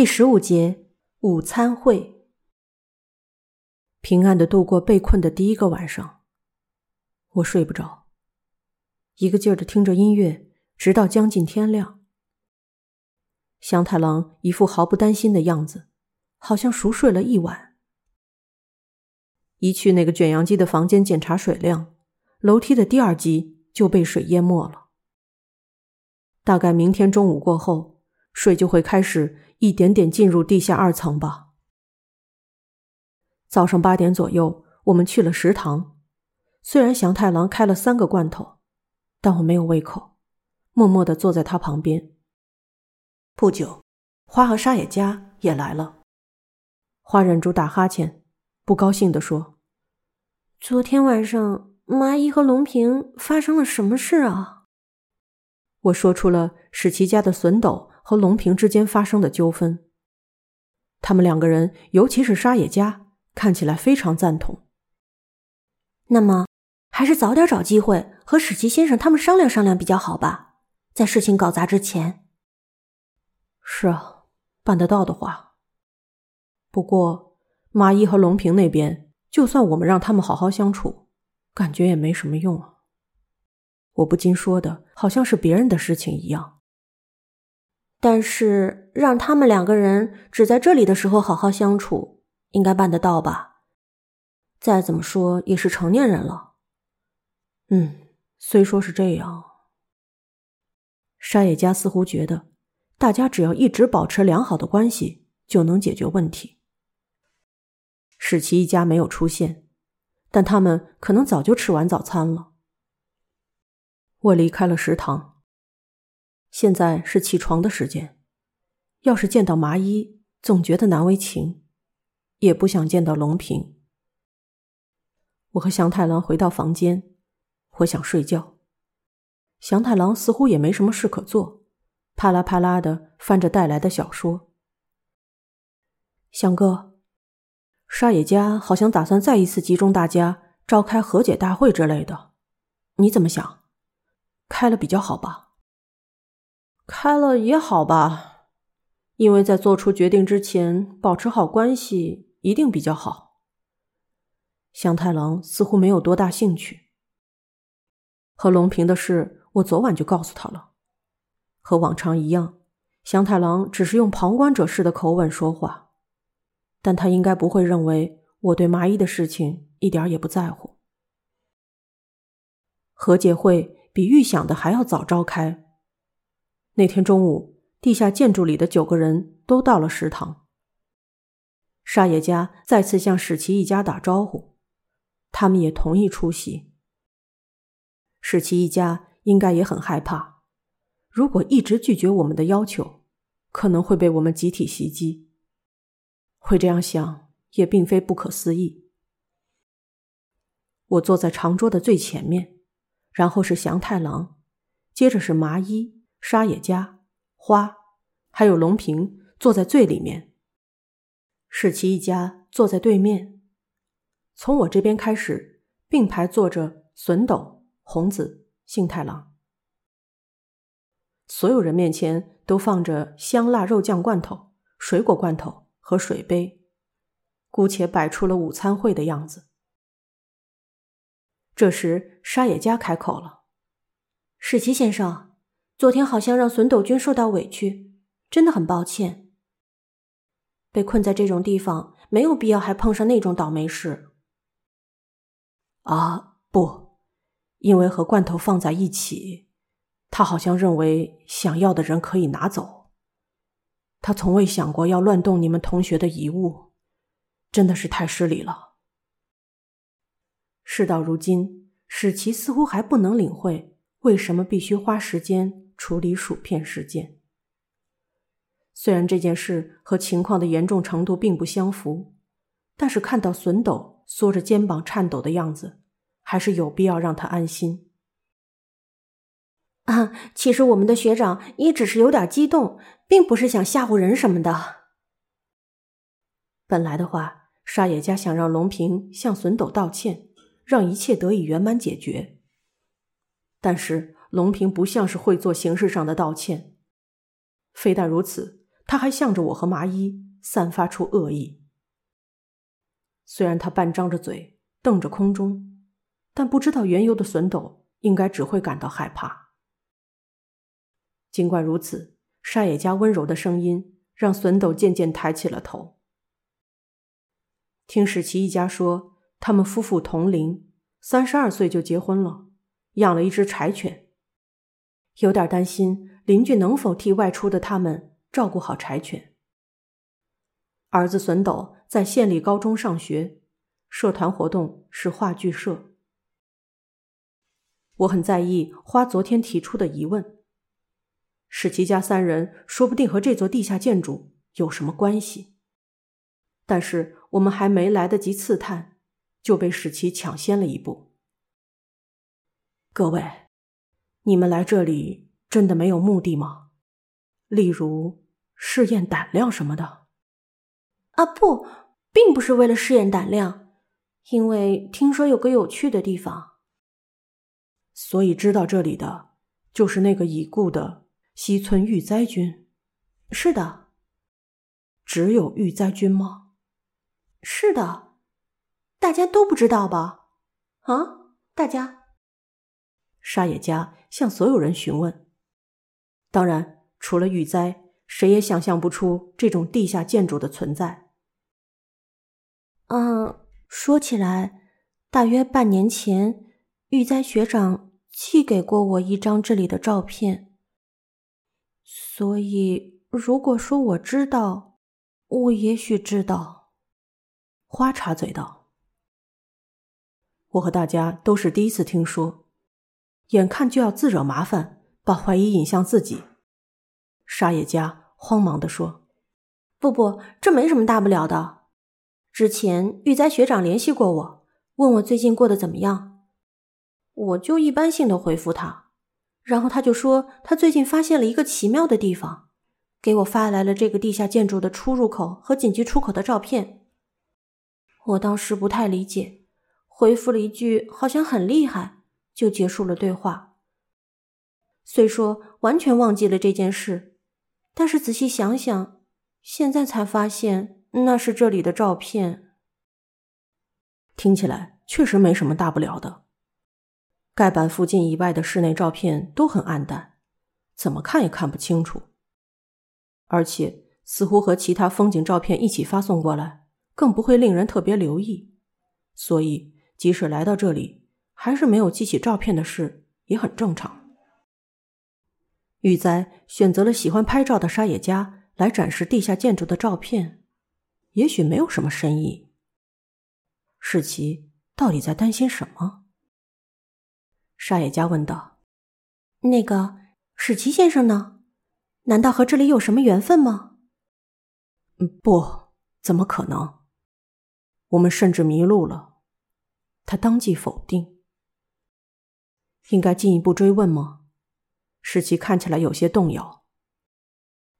第十五节午餐会。平安的度过被困的第一个晚上，我睡不着，一个劲儿的听着音乐，直到将近天亮。祥太郎一副毫不担心的样子，好像熟睡了一晚。一去那个卷扬机的房间检查水量，楼梯的第二级就被水淹没了。大概明天中午过后，水就会开始一点点进入地下二层吧。早上八点左右，我们去了食堂。虽然祥太郎开了三个罐头，但我没有胃口，默默的坐在他旁边。不久，花和沙野家也来了。花忍住打哈欠，不高兴地说：“昨天晚上，麻衣和龙平发生了什么事啊？”我说出了史奇家的笋斗和龙平之间发生的纠纷。他们两个人，尤其是沙野家。看起来非常赞同。那么，还是早点找机会和史奇先生他们商量商量比较好吧，在事情搞砸之前。是啊，办得到的话。不过，马一和龙平那边，就算我们让他们好好相处，感觉也没什么用啊。我不禁说的好像是别人的事情一样。但是，让他们两个人只在这里的时候好好相处。应该办得到吧？再怎么说也是成年人了。嗯，虽说是这样，沙野家似乎觉得，大家只要一直保持良好的关系，就能解决问题。史奇一家没有出现，但他们可能早就吃完早餐了。我离开了食堂，现在是起床的时间。要是见到麻衣，总觉得难为情。也不想见到龙平。我和祥太郎回到房间，我想睡觉。祥太郎似乎也没什么事可做，啪啦啪啦的翻着带来的小说。祥哥，沙野家好像打算再一次集中大家召开和解大会之类的，你怎么想？开了比较好吧？开了也好吧，因为在做出决定之前保持好关系。一定比较好。祥太郎似乎没有多大兴趣。和龙平的事，我昨晚就告诉他了。和往常一样，祥太郎只是用旁观者式的口吻说话，但他应该不会认为我对麻衣的事情一点也不在乎。和解会比预想的还要早召开。那天中午，地下建筑里的九个人都到了食堂。沙野家再次向史奇一家打招呼，他们也同意出席。史奇一家应该也很害怕，如果一直拒绝我们的要求，可能会被我们集体袭击。会这样想也并非不可思议。我坐在长桌的最前面，然后是祥太郎，接着是麻衣、沙野家、花，还有龙平坐在最里面。史奇一家坐在对面，从我这边开始并排坐着笋斗、红子、幸太郎。所有人面前都放着香辣肉酱罐头、水果罐头和水杯，姑且摆出了午餐会的样子。这时，沙野家开口了：“史奇先生，昨天好像让笋斗君受到委屈，真的很抱歉。”被困在这种地方，没有必要还碰上那种倒霉事。啊，不，因为和罐头放在一起，他好像认为想要的人可以拿走。他从未想过要乱动你们同学的遗物，真的是太失礼了。事到如今，史奇似乎还不能领会为什么必须花时间处理薯片事件。虽然这件事和情况的严重程度并不相符，但是看到笋斗缩着肩膀颤抖的样子，还是有必要让他安心。啊，其实我们的学长也只是有点激动，并不是想吓唬人什么的。本来的话，沙野家想让龙平向笋斗道歉，让一切得以圆满解决。但是龙平不像是会做形式上的道歉，非但如此。他还向着我和麻衣散发出恶意。虽然他半张着嘴瞪着空中，但不知道缘由的笋斗应该只会感到害怕。尽管如此，沙野家温柔的声音让笋斗渐渐抬起了头。听史奇一家说，他们夫妇同龄，三十二岁就结婚了，养了一只柴犬。有点担心邻居能否替外出的他们照顾好柴犬。儿子笋斗在县立高中上学，社团活动是话剧社。我很在意花昨天提出的疑问：史奇家三人说不定和这座地下建筑有什么关系。但是我们还没来得及刺探，就被史奇抢先了一步。各位，你们来这里真的没有目的吗？例如试验胆量什么的？啊，不，并不是为了试验胆量，因为听说有个有趣的地方。所以知道这里的就是那个已故的西村玉灾君。是的，只有玉灾君吗？是的，大家都不知道吧？啊，大家，沙野家向所有人询问。当然，除了玉哉，谁也想象不出这种地下建筑的存在。嗯，说起来，大约半年前，玉哉学长寄给过我一张这里的照片。所以，如果说我知道，我也许知道。花插嘴道：“我和大家都是第一次听说，眼看就要自惹麻烦，把怀疑引向自己。”沙野家慌忙的说：“不不，这没什么大不了的。之前玉哉学长联系过我，问我最近过得怎么样，我就一般性的回复他，然后他就说他最近发现了一个奇妙的地方，给我发来了这个地下建筑的出入口和紧急出口的照片。”我当时不太理解，回复了一句“好像很厉害”，就结束了对话。虽说完全忘记了这件事，但是仔细想想，现在才发现那是这里的照片。听起来确实没什么大不了的。盖板附近以外的室内照片都很暗淡，怎么看也看不清楚，而且似乎和其他风景照片一起发送过来。更不会令人特别留意，所以即使来到这里，还是没有记起照片的事也很正常。玉哉选择了喜欢拍照的沙野家来展示地下建筑的照片，也许没有什么深意。世奇到底在担心什么？沙野家问道：“那个史奇先生呢？难道和这里有什么缘分吗？”“，不，怎么可能？”我们甚至迷路了，他当即否定。应该进一步追问吗？史奇看起来有些动摇，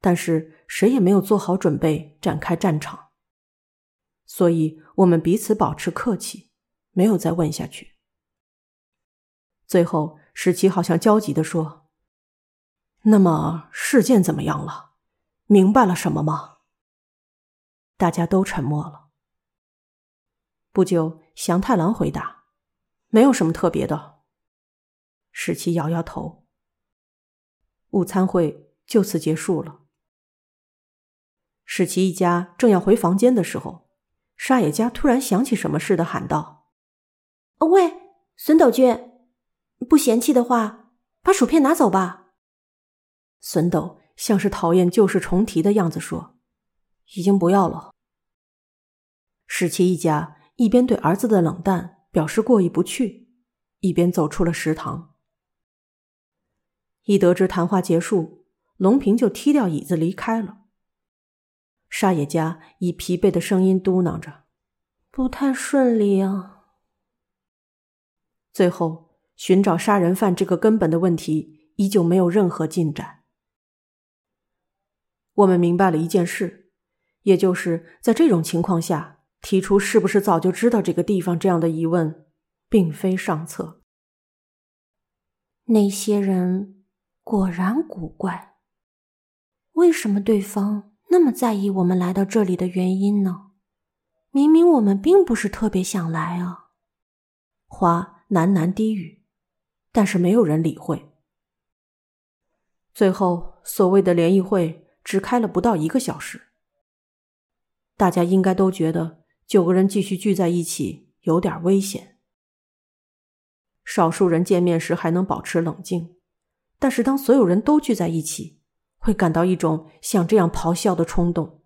但是谁也没有做好准备展开战场，所以我们彼此保持客气，没有再问下去。最后，史奇好像焦急的说：“那么事件怎么样了？明白了什么吗？”大家都沉默了。不久，祥太郎回答：“没有什么特别的。”史奇摇摇头。午餐会就此结束了。史奇一家正要回房间的时候，沙野家突然想起什么似的喊道：“喂，孙斗君，不嫌弃的话，把薯片拿走吧。”孙斗像是讨厌旧事重提的样子说：“已经不要了。”史奇一家。一边对儿子的冷淡表示过意不去，一边走出了食堂。一得知谈话结束，龙平就踢掉椅子离开了。沙野家以疲惫的声音嘟囔着：“不太顺利啊。”最后，寻找杀人犯这个根本的问题依旧没有任何进展。我们明白了一件事，也就是在这种情况下。提出是不是早就知道这个地方这样的疑问，并非上策。那些人果然古怪，为什么对方那么在意我们来到这里的原因呢？明明我们并不是特别想来啊。花喃喃低语，但是没有人理会。最后，所谓的联谊会只开了不到一个小时。大家应该都觉得九个人继续聚在一起有点危险。少数人见面时还能保持冷静，但是当所有人都聚在一起，会感到一种像这样咆哮的冲动。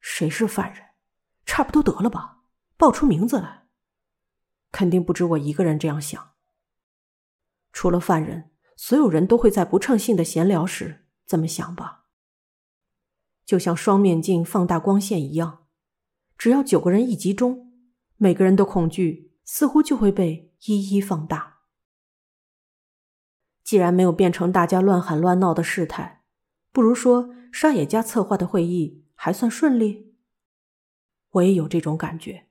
谁是犯人？差不多得了吧，报出名字来。肯定不止我一个人这样想。除了犯人，所有人都会在不称性的闲聊时这么想吧。就像双面镜放大光线一样，只要九个人一集中，每个人的恐惧似乎就会被一一放大。既然没有变成大家乱喊乱闹的事态，不如说沙野家策划的会议还算顺利。我也有这种感觉。